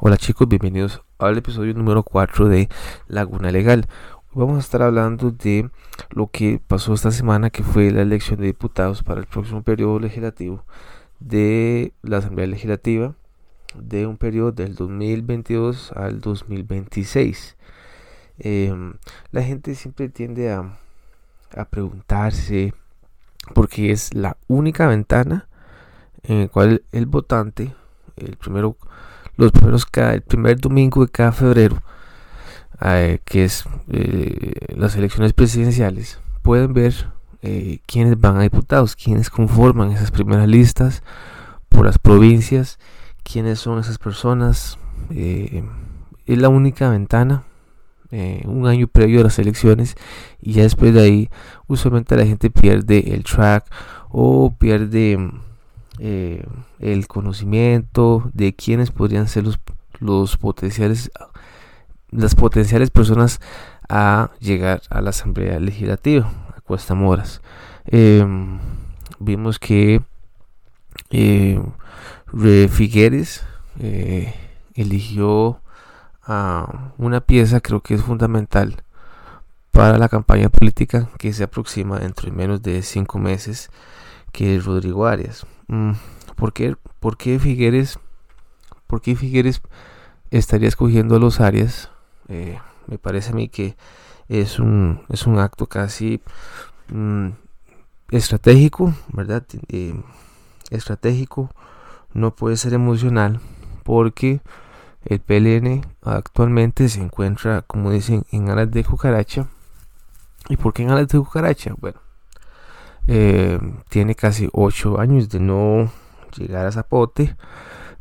Hola chicos, bienvenidos al episodio número 4 de Laguna Legal. Hoy vamos a estar hablando de lo que pasó esta semana, que fue la elección de diputados para el próximo periodo legislativo de la Asamblea Legislativa de un periodo del 2022 al 2026. Em, la gente siempre tiende a, a preguntarse, porque es la única ventana en la cual el votante, el primero los primeros el primer domingo de cada febrero, eh, que es eh, las elecciones presidenciales, pueden ver eh, quiénes van a diputados, quiénes conforman esas primeras listas por las provincias, quiénes son esas personas. es la única ventana un año previo a las elecciones y ya después de ahí usualmente la gente pierde el track o pierde eh, el conocimiento de quiénes podrían ser los, los potenciales las potenciales personas a llegar a la asamblea legislativa a Cuesta Moras em, vimos que eh, Figueres eh, eligió a una pieza creo que es fundamental para la campaña política que se aproxima dentro de menos de cinco meses que es Rodrigo Arias ¿por, qué, ¿Por qué Figueres? ¿Por qué Figueres estaría escogiendo a los Arias? Eh, me parece a mí que es un, es un acto casi mm, estratégico, ¿verdad? Eh, estratégico, no puede ser emocional, porque el PLN actualmente se encuentra, como dicen, en alas de cucaracha. ¿Y por qué en alas de cucaracha? Bueno, eh, tiene casi ocho años de no llegar a Zapote.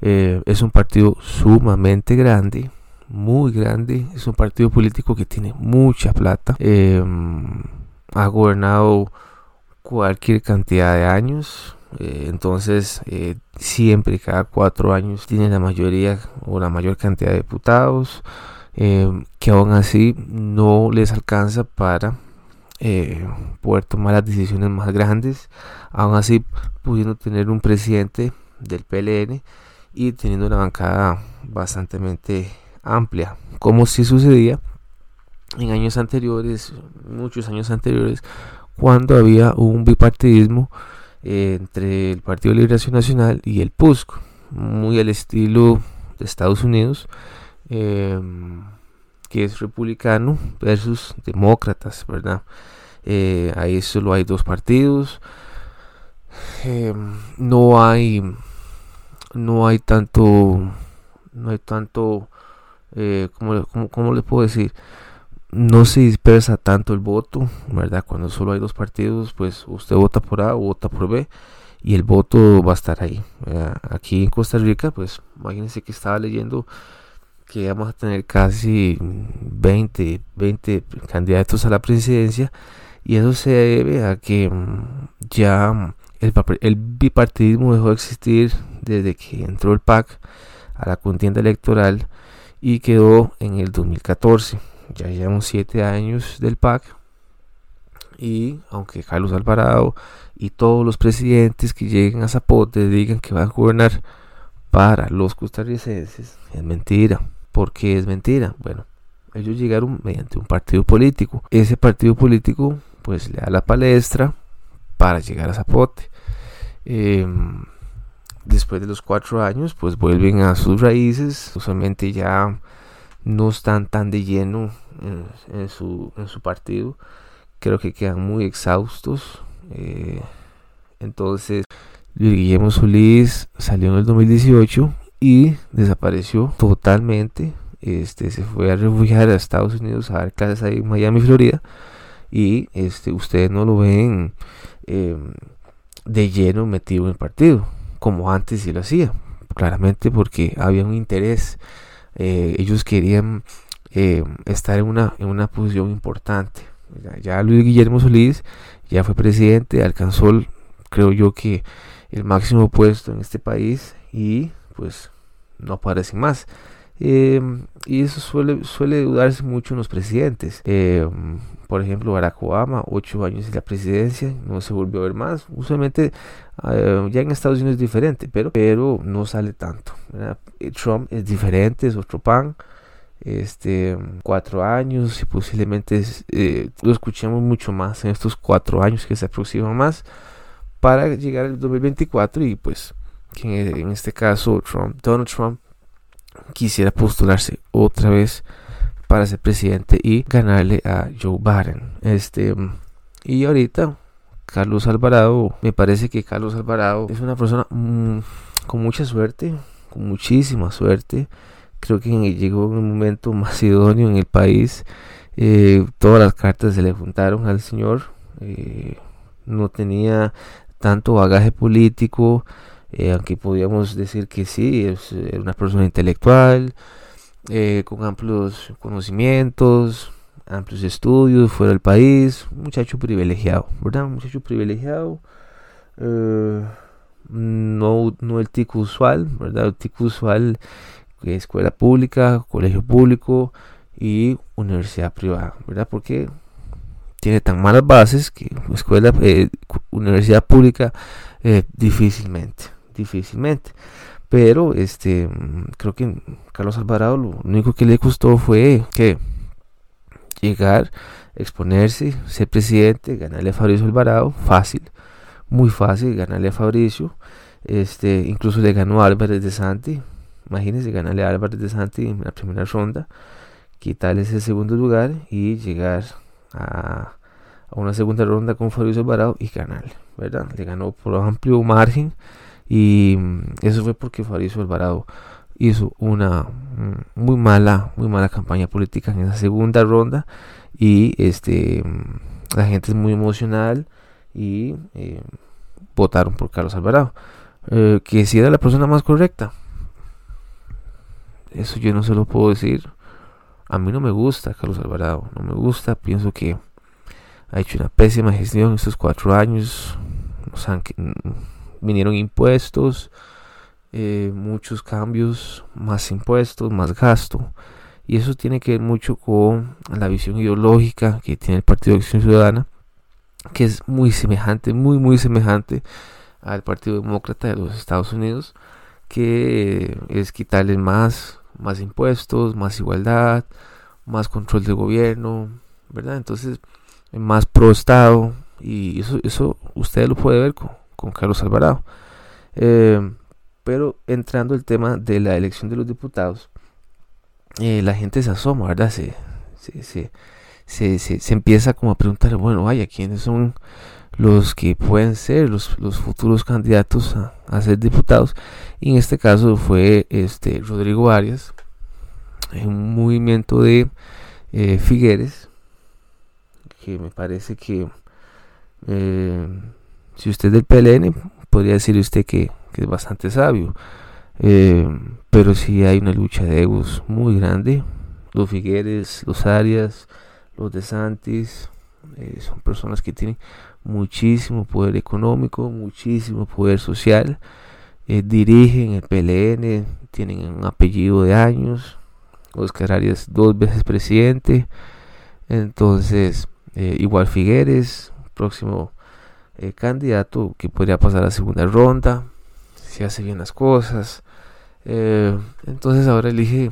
Eh, es un partido sumamente grande, muy grande. Es un partido político que tiene mucha plata. Eh, ha gobernado cualquier cantidad de años. entonces, siempre, cada cuatro años, tiene la mayoría o la mayor cantidad de diputados. que aún así no les alcanza para eh, poder tomar las decisiones más grandes, aún así pudiendo tener un presidente del PLN y teniendo una bancada bastante amplia, como si sucedía en años anteriores, muchos años anteriores, cuando había un bipartidismo eh, entre el Partido de Liberación Nacional y el PUSC, muy al estilo de Estados Unidos. Eh, que es republicano versus demócratas, ¿verdad? Eh, ahí solo hay dos partidos. Eh, no hay no hay tanto no hay tanto eh, como, le puedo decir no se dispersa tanto el voto verdad cuando solo hay dos partidos pues usted vota por A o vota por B y el voto va a estar ahí aquí en Costa Rica pues imagínense que estaba leyendo que vamos a tener casi 20, 20 candidatos a la presidencia y eso se debe a que mm, ya el, el bipartidismo dejó de existir desde que entró el PAC a la contienda electoral y quedó en el 2014. Ya llevamos 7 años del PAC y aunque Carlos Alvarado y todos los presidentes que lleguen a Zapote digan que van a gobernar para los costarricenses, es mentira. ¿Por qué es mentira? Bueno, ellos llegaron mediante un partido político. Ese partido político pues le da la palestra para llegar a Zapote. Em, después de los cuatro años pues vuelven a sus raíces. Usualmente ya no están tan de lleno en, su, partido. Creo que quedan muy exhaustos. Eh, entonces Guillermo Solís salió en el 2018 y desapareció totalmente. Este se fue a refugiar a Estados Unidos a dar clases ahí en Miami, Florida. Y este, ustedes no lo ven em, de lleno metido en el partido, como antes sí lo hacía. Claramente porque había un interés. Eh, ellos querían em, estar en una, en una posición importante. Ya Luis Guillermo Solís ya fue presidente, alcanzó, creo yo que el máximo puesto en este país y pues no aparecen más. Eh, y eso suele, suele dudarse mucho en los presidentes. Eh, por ejemplo, Barack Obama, ocho años en la presidencia, no se volvió a ver más. Usualmente eh, ya en Estados Unidos es diferente, pero, pero no sale tanto. Trump es diferente, es otro pan. Este, cuatro años y posiblemente lo escuchemos mucho más en estos cuatro años que se aproximan más para llegar al 2024 y pues que en este caso Trump, Donald Trump quisiera postularse otra vez para ser presidente y ganarle a Joe Biden. Este, y ahorita Carlos Alvarado, me parece que Carlos Alvarado es una persona mm, con mucha suerte, con muchísima suerte. Creo que llegó en un momento más idóneo en el país. Eh, todas las cartas se le juntaron al señor. Eh, no tenía tanto bagaje político, eh, aunque podríamos decir que sí, es eh, una persona intelectual, eh, con amplios conocimientos, amplios estudios fuera del país, un muchacho privilegiado, ¿verdad? Un muchacho privilegiado, no, no el tico usual, ¿verdad? El tico usual, que escuela pública, colegio público y universidad privada, ¿verdad? Porque tiene tan malas bases que escuela, universidad pública, difícilmente difícilmente. Pero este creo que Carlos Alvarado lo único que le costó fue que llegar, exponerse, ser presidente, ganarle a Fabricio Alvarado, fácil, muy fácil ganarle a Fabricio. Este, incluso le ganó a Álvarez de Santi. Imagínense ganarle a Álvarez de Santi en la primera ronda, quitarle ese segundo lugar y llegar a, a una segunda ronda con Fabricio Alvarado y ganarle, ¿verdad? Le ganó por amplio margen y mm, eso fue porque Fabricio Alvarado hizo una mm, muy mala, muy mala campaña política en esa segunda ronda. Y este mm, la gente es muy emocional y eh, votaron por Carlos Alvarado. Eh, que si era la persona más correcta. Eso yo no se lo puedo decir. A mí no me gusta Carlos Alvarado. No me gusta. Pienso que ha hecho una pésima gestión estos cuatro años. Sea, que, vinieron impuestos, eh, muchos cambios, más impuestos, más gasto. Y eso tiene que ver mucho con la visión ideológica que tiene el Partido de Acción Ciudadana, que es muy semejante, muy, muy semejante al Partido Demócrata de los Estados Unidos, que es quitarles más, más impuestos, más igualdad, más control del gobierno, ¿verdad? Entonces, más pro Estado, y eso, eso usted lo puede ver con, con Carlos Alvarado. Eh, pero entrando el tema de la elección de los diputados, eh, la gente se asoma, ¿verdad? Se, se, se, se, empieza como a preguntar, bueno, vaya, ¿quiénes son los que pueden ser los, futuros candidatos a, ser diputados? Y en este caso fue este Rodrigo Arias, en un movimiento de eh, Figueres, que me parece que si usted es del PLN, podría decir usted que, es bastante sabio. Eh, pero si hay una lucha de egos muy grande. Los Figueres, los Arias, los de Santis, eh, son personas que tienen muchísimo poder económico, muchísimo poder social. Eh, dirigen el PLN, tienen un apellido de años. Oscar Arias dos veces presidente. Entonces, igual Figueres, próximo eh, candidato que podría pasar a segunda ronda si hace bien las cosas. Eh, entonces ahora elige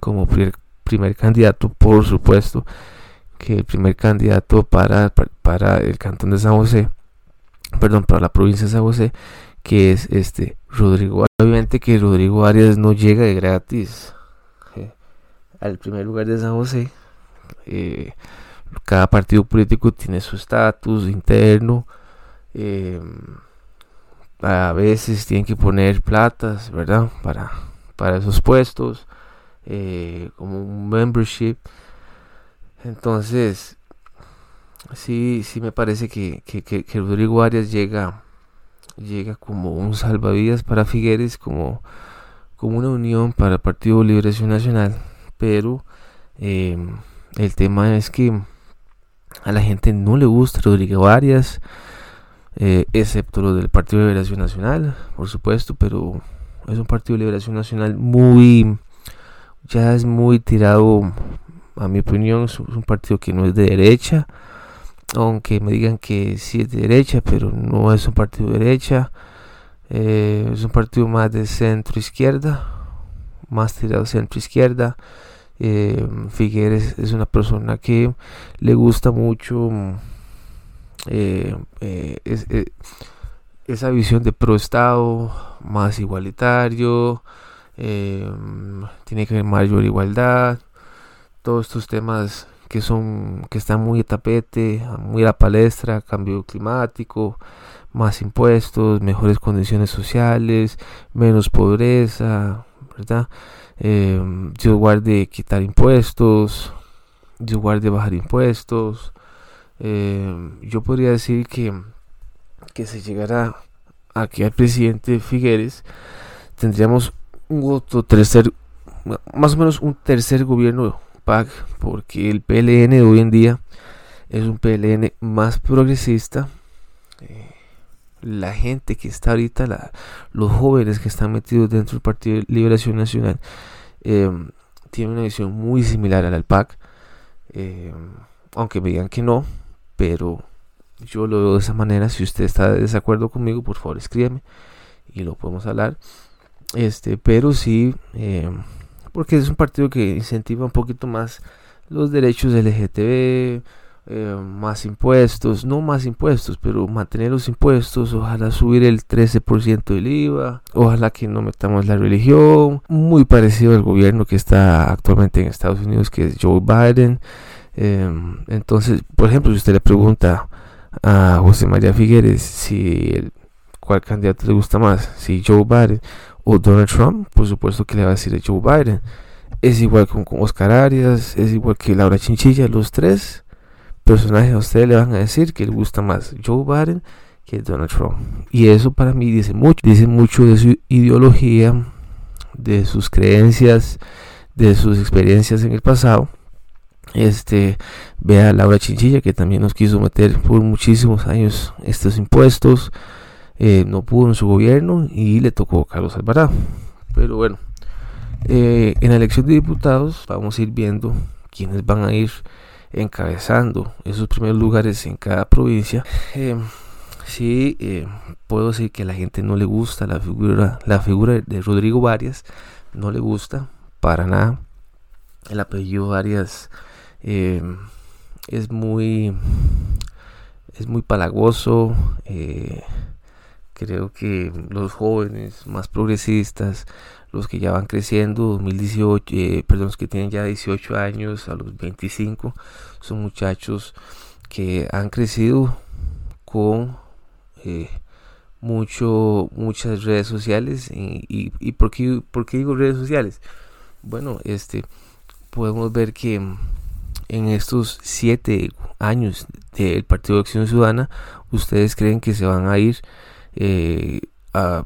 como primer, candidato, por supuesto, que el primer candidato para, para el cantón de San José, perdón, para la provincia de San José, que es este Rodrigo. Obviamente que Rodrigo Arias no llega de gratis eh, al primer lugar de San José. cada partido político tiene su estatus interno, Em, a veces tienen que poner platas, ¿verdad? Para, para esos puestos, eh, como un membership. Entonces, sí, sí me parece que, que, Rodrigo Arias llega, llega como un salvavidas para Figueres, como, como una unión para el Partido Liberación Nacional. Pero em, el tema es que a la gente no le gusta Rodrigo Arias. Eh, excepto lo del Partido de Liberación Nacional, por supuesto, pero es un Partido de Liberación Nacional muy ya es muy tirado, a mi opinión, es un partido que no es de derecha, aunque me digan que sí es de derecha, pero no es un partido de derecha, eh, es un partido más de centro izquierda, más tirado centro izquierda. Eh, Figueres es una persona que le gusta mucho eh, esa visión de pro estado más igualitario tiene que haber mayor igualdad todos estos temas que son que están muy a tapete, muy a la palestra, cambio climático, más impuestos, mejores condiciones sociales, menos pobreza, ¿verdad? Eh, Dios guarde quitar impuestos, Dios guarde bajar impuestos. Eh, yo podría decir que, que se llegara aquí al presidente Figueres, tendríamos un otro tercer, más o menos un tercer gobierno porque el PLN hoy en día es un PLN más progresista. Eh, la gente que está ahorita, los jóvenes que están metidos dentro del Partido de Liberación Nacional, eh, tienen una visión muy similar al PAC. Eh, aunque me digan que no, pero yo lo veo de esa manera. Si usted está de desacuerdo conmigo, por favor escríbeme y lo podemos hablar. Este, pero sí, porque es un partido que incentiva un poquito más los derechos LGTB, eh, más impuestos, no más impuestos, pero mantener los impuestos, ojalá subir el 13% del IVA, ojalá que no metamos la religión, muy parecido al gobierno que está actualmente en Estados Unidos, que es Joe Biden. Em, entonces, por ejemplo, si usted le pregunta a José María Figueres si cuál candidato le gusta más, si Joe Biden o Donald Trump, por supuesto que le va a decir Joe Biden. Es igual con, Oscar Arias, es igual que Laura Chinchilla, los tres personajes a ustedes le van a decir que le gusta más Joe Biden que Donald Trump. Y eso para mí dice mucho, dice mucho de su ideología, de sus creencias, de sus experiencias en el pasado. Este, vea Laura Chinchilla que también nos quiso meter por muchísimos años estos impuestos eh, no pudo en su gobierno y le tocó Carlos Alvarado. Pero bueno, eh, en la elección de diputados vamos a ir viendo quiénes van a ir encabezando esos primeros lugares en cada provincia. Eh, sí, puedo decir que a la gente no le gusta la figura, la figura de Rodrigo Varias, no le gusta para nada. El apellido Varias es muy es muy palagoso. Creo que los jóvenes más progresistas, los que ya van creciendo, 2018, eh, perdón, los que tienen ya 18 años a los 25, son muchachos que han crecido con eh, mucho, muchas redes sociales. Y, y, por, qué, por, qué, digo redes sociales? Bueno, este, podemos ver que en estos 7 años del Partido de Acción Ciudadana, ustedes creen que se van a ir eh,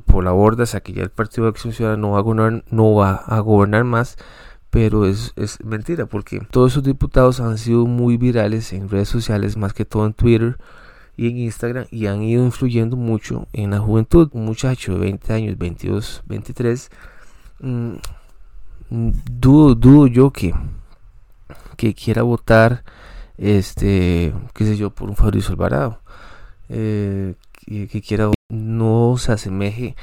por la borda, sea que ya el Partido de Acción Ciudadana no va a gobernar, no va a gobernar más, pero es, es, mentira porque todos esos diputados han sido muy virales en redes sociales, más que todo en Twitter y en Instagram, y han ido influyendo mucho en la juventud. Un muchacho de 20 años, 22, 23, mm, dudo, dudo yo que, que quiera votar, este, qué sé yo, por un Fabrizio Alvarado. Eh, que, que quiera no se asemeje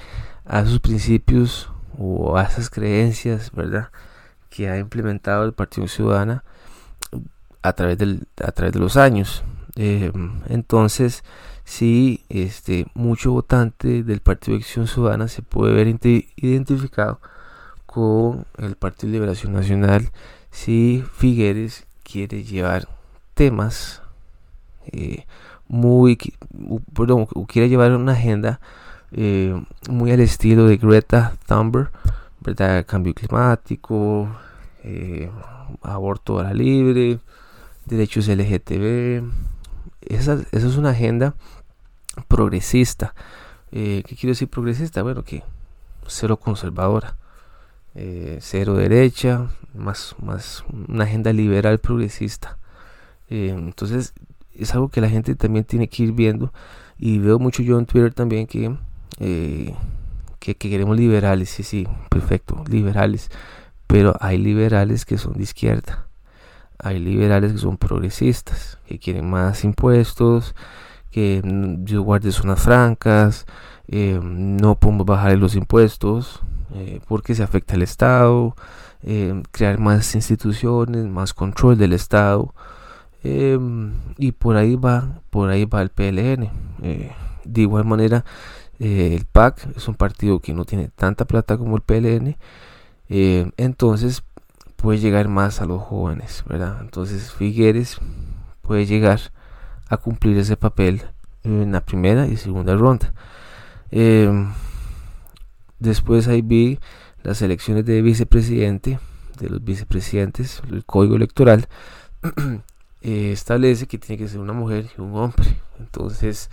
a sus principios o a esas creencias, ¿verdad? Que ha implementado el Partido Ciudadana a través, del, a través de los años. Eh, entonces, sí, este, mucho votante del Partido de Acción Ciudadana se puede ver identificado con el Partido de Liberación Nacional si Figueres quiere llevar temas eh, muy, perdón, quiere llevar una agenda eh, muy al estilo de Greta Thunberg, ¿verdad? Cambio climático, eh, aborto a la libre, derechos LGTB. Esa, esa es una agenda progresista. ¿Qué quiero decir progresista? Bueno, que cero conservadora, cero derecha, más, más una agenda liberal progresista. entonces, es algo que la gente también tiene que ir viendo. Y veo mucho yo en Twitter también que, eh, que, queremos liberales, sí, sí, perfecto, liberales. pero hay liberales que son de izquierda, hay liberales que son progresistas, que quieren más impuestos, que yo guarde zonas francas, eh, no podemos bajar los impuestos eh, porque se afecta al Estado, eh, crear más instituciones, más control del Estado. y por ahí va, por ahí va el PLN. de igual manera, el PAC es un partido que no tiene tanta plata como el PLN. entonces puede llegar más a los jóvenes, ¿verdad? Entonces Figueres puede llegar a cumplir ese papel en la primera y segunda ronda. Después ahí vi las elecciones de vicepresidente, de los vicepresidentes, el código electoral eh, establece que tiene que ser una mujer y un hombre. Entonces,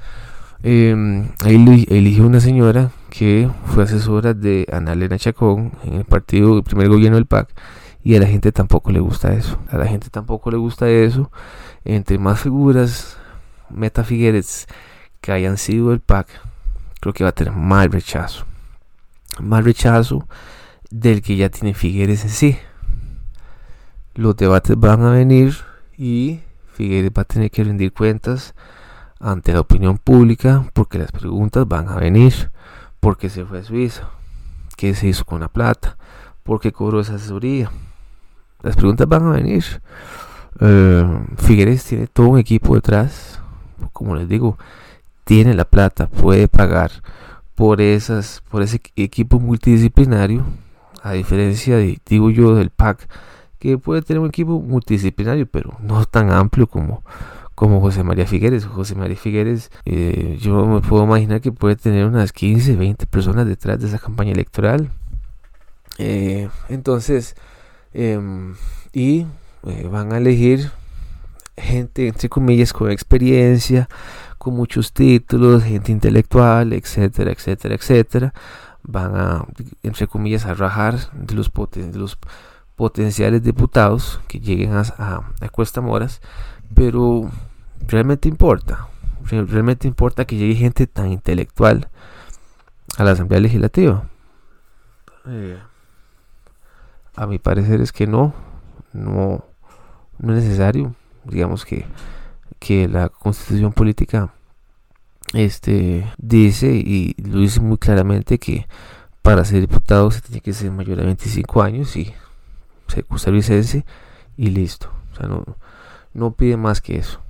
eh, ahí eligió una señora que fue asesora de Ana Elena Chacón en el partido, el primer gobierno del PAC, y a la gente tampoco le gusta eso. A la gente tampoco le gusta eso. Entre más figuras Meta Figueres que hayan sido el PAC, creo que va a tener más rechazo. Más rechazo del que ya tiene Figueres en sí. Los debates van a venir y Figueres va a tener que rendir cuentas ante la opinión pública porque las preguntas van a venir. ¿Por qué se fue a Suiza? ¿Qué se hizo con la plata? ¿Por qué cobró esa asesoría? Las preguntas van a venir. Eh, Figueres tiene todo un equipo detrás. Como les digo, tiene la plata, puede pagar por esas, por ese equipo multidisciplinario, a diferencia de, digo yo, del PAC, que puede tener un equipo multidisciplinario, pero no tan amplio como, como José María Figueres. José María Figueres, eh, yo me puedo imaginar que puede tener unas 15, 20 personas detrás de esa campaña electoral. Eh, entonces, em, y eh, van a elegir gente, entre comillas, con experiencia, con muchos títulos, gente intelectual, etcétera, etcétera, etcétera, van a, entre comillas, a rajar de los, de los potenciales diputados que lleguen a, a, Cuesta Moras, pero realmente importa, realmente importa que llegue gente tan intelectual a la Asamblea Legislativa. Eh, a mi parecer es que no, no, no es necesario, digamos que que la constitución política este dice y lo dice muy claramente que para ser diputado se tiene que ser mayor de 25 años y ser costarricense y listo. O sea, no, no pide más que eso.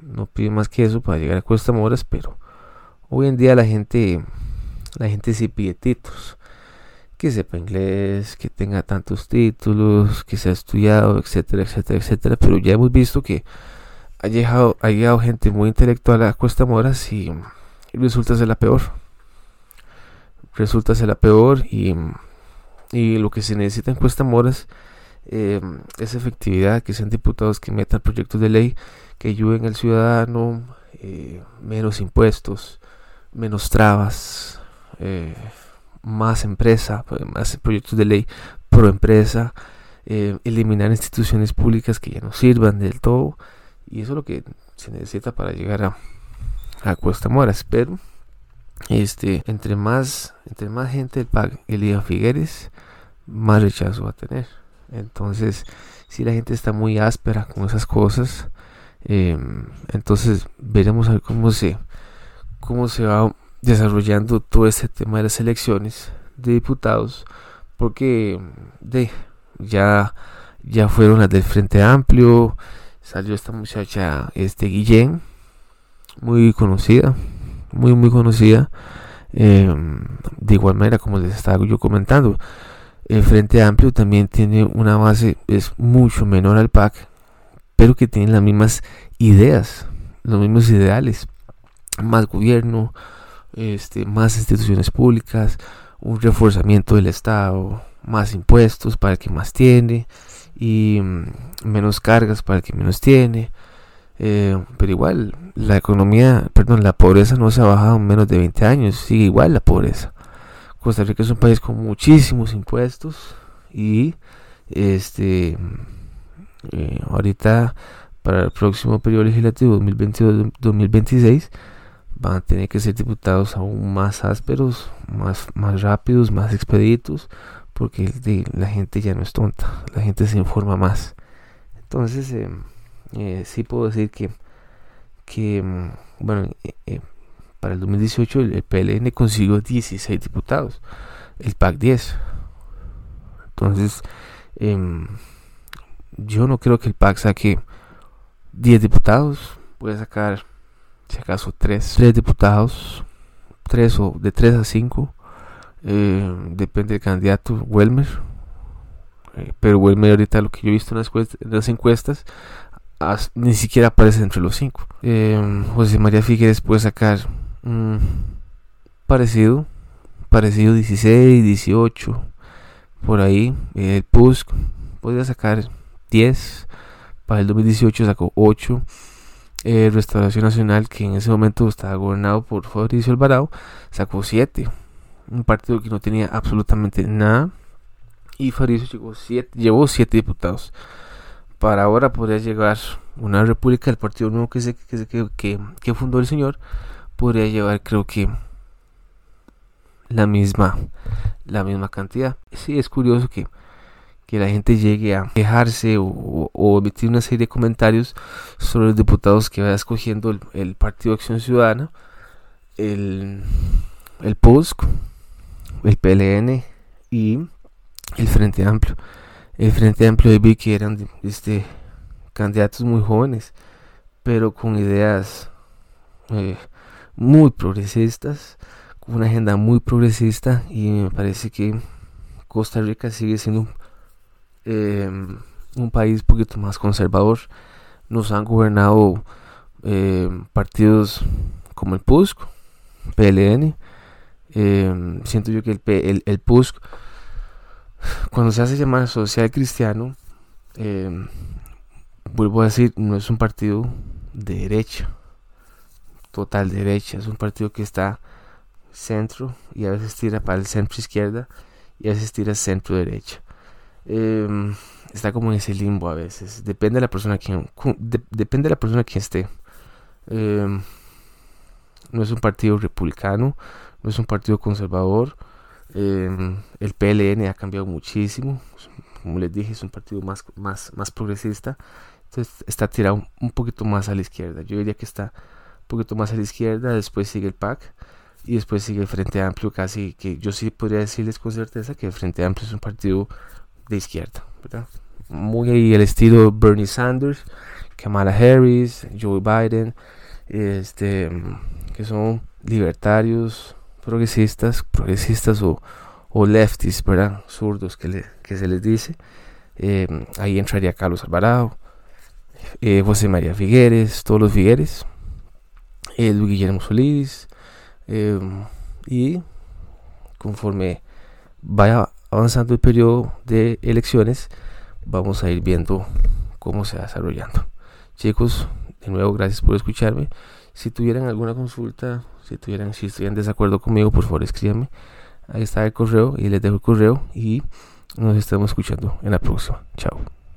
No pide más que eso para llegar a Cuesta Moras, pero hoy en día la gente la gente sí pide títulos. Que sepa inglés, que tenga tantos títulos, que se ha estudiado, etcétera, etcétera, etcétera. Pero ya hemos visto que ha llegado, ha llegado gente muy intelectual a Cuesta Moras y, resulta ser la peor. Resulta ser la peor y, lo que se necesita en Cuesta Moras eh, es efectividad, que sean diputados que metan proyectos de ley que ayuden al ciudadano, eh, menos impuestos, menos trabas, eh, más empresa, más proyectos de ley pro empresa, eliminar instituciones públicas que ya no sirvan del todo y eso es lo que se necesita para llegar a, a Cuesta Moras. Pero este, entre más, entre más gente el PAC elija Figueres, más rechazo va a tener. Entonces, si la gente está muy áspera con esas cosas, em, entonces veremos cómo se, cómo se va desarrollando todo este tema de las elecciones de diputados, porque de, ya, ya fueron las del Frente Amplio, salió esta muchacha, este Guillén, muy conocida, muy muy conocida. Em, de igual manera, como les estaba yo comentando, el Frente Amplio también tiene una base, es mucho menor al PAC, pero que tiene las mismas ideas, los mismos ideales, más gobierno, este, más instituciones públicas, un reforzamiento del Estado, más impuestos para el que más tiene, y mm, menos cargas para el que menos tiene. Eh, pero igual, la economía, perdón, la pobreza no se ha bajado en menos de 20 años, sigue igual la pobreza. Costa Rica es un país con muchísimos impuestos y este eh, ahorita para el próximo periodo legislativo 2022-2026 van a tener que ser diputados aún más ásperos, más, más rápidos, más expeditos, porque la gente ya no es tonta, la gente se informa más. Entonces, eh, eh, sí puedo decir que, que mm, bueno, eh, para el 2018 el, PLN consiguió 16 diputados, el PAC 10. Entonces, em, yo no creo que el PAC saque 10 diputados, puede sacar, si acaso, 3, 3 diputados, 3 o de 3 a 5 eh, depende del candidato Welmer. Eh, pero Welmer ahorita lo que yo he visto en las, encuestas ni siquiera aparece entre los cinco. Eh, José María Figueres puede sacar parecido, parecido 16, 18, por ahí. El PUSC podría sacar 10, para el 2018 sacó 8. Restauración Nacional, que en ese momento estaba gobernado por Fabricio Alvarado, sacó 7 un partido que no tenía absolutamente nada. Y Fariso llegó siete, llevó siete diputados. Para ahora podría llegar una república, el partido nuevo que, se, que, fundó el señor, podría llevar creo que la misma, la misma cantidad. Sí, es curioso que, que la gente llegue a quejarse o, o, emitir una serie de comentarios sobre los diputados que vaya escogiendo el, Partido Acción Ciudadana, el, el PUSC el PLN y el Frente Amplio. El Frente Amplio vi que eran este, candidatos muy jóvenes, pero con ideas eh, muy progresistas, con una agenda muy progresista y me parece que Costa Rica sigue siendo em, un país un poquito más conservador. Nos han gobernado em, partidos como el PUSC, PLN, Em, siento yo que el, el, el, PUSC, cuando se hace llamar social cristiano, em, vuelvo a decir, no es un partido de derecha, total derecha, es un partido que está centro y a veces tira para el centro izquierda y a veces tira centro derecha. Em, está como en ese limbo a veces, depende de la persona quien, depende de la persona que esté. no es un partido republicano, es un partido conservador. Em, el PLN ha cambiado muchísimo. Como les dije, es un partido más, más, más progresista. Entonces está tirado un poquito más a la izquierda. Yo diría que está un poquito más a la izquierda. Después sigue el PAC. Y después sigue el Frente Amplio. Casi que yo sí podría decirles con certeza que el Frente Amplio es un partido de izquierda. Muy el estilo Bernie Sanders, Kamala Harris, Joe Biden. Este, que son libertarios progresistas, progresistas o, o lefties, ¿verdad? Zurdos que, que se les dice. Eh, ahí entraría Carlos Alvarado, eh, José María Figueres, todos los Figueres, eh, Luis Guillermo Solís, y conforme vaya avanzando el periodo de elecciones, vamos a ir viendo cómo se va desarrollando. Chicos, de nuevo, gracias por escucharme. Si tuvieran alguna consulta, si tuvieran, si estuvieran desacuerdo conmigo, por favor escríbanme. Ahí está el correo y les dejo el correo y nos estamos escuchando en la próxima. Chao.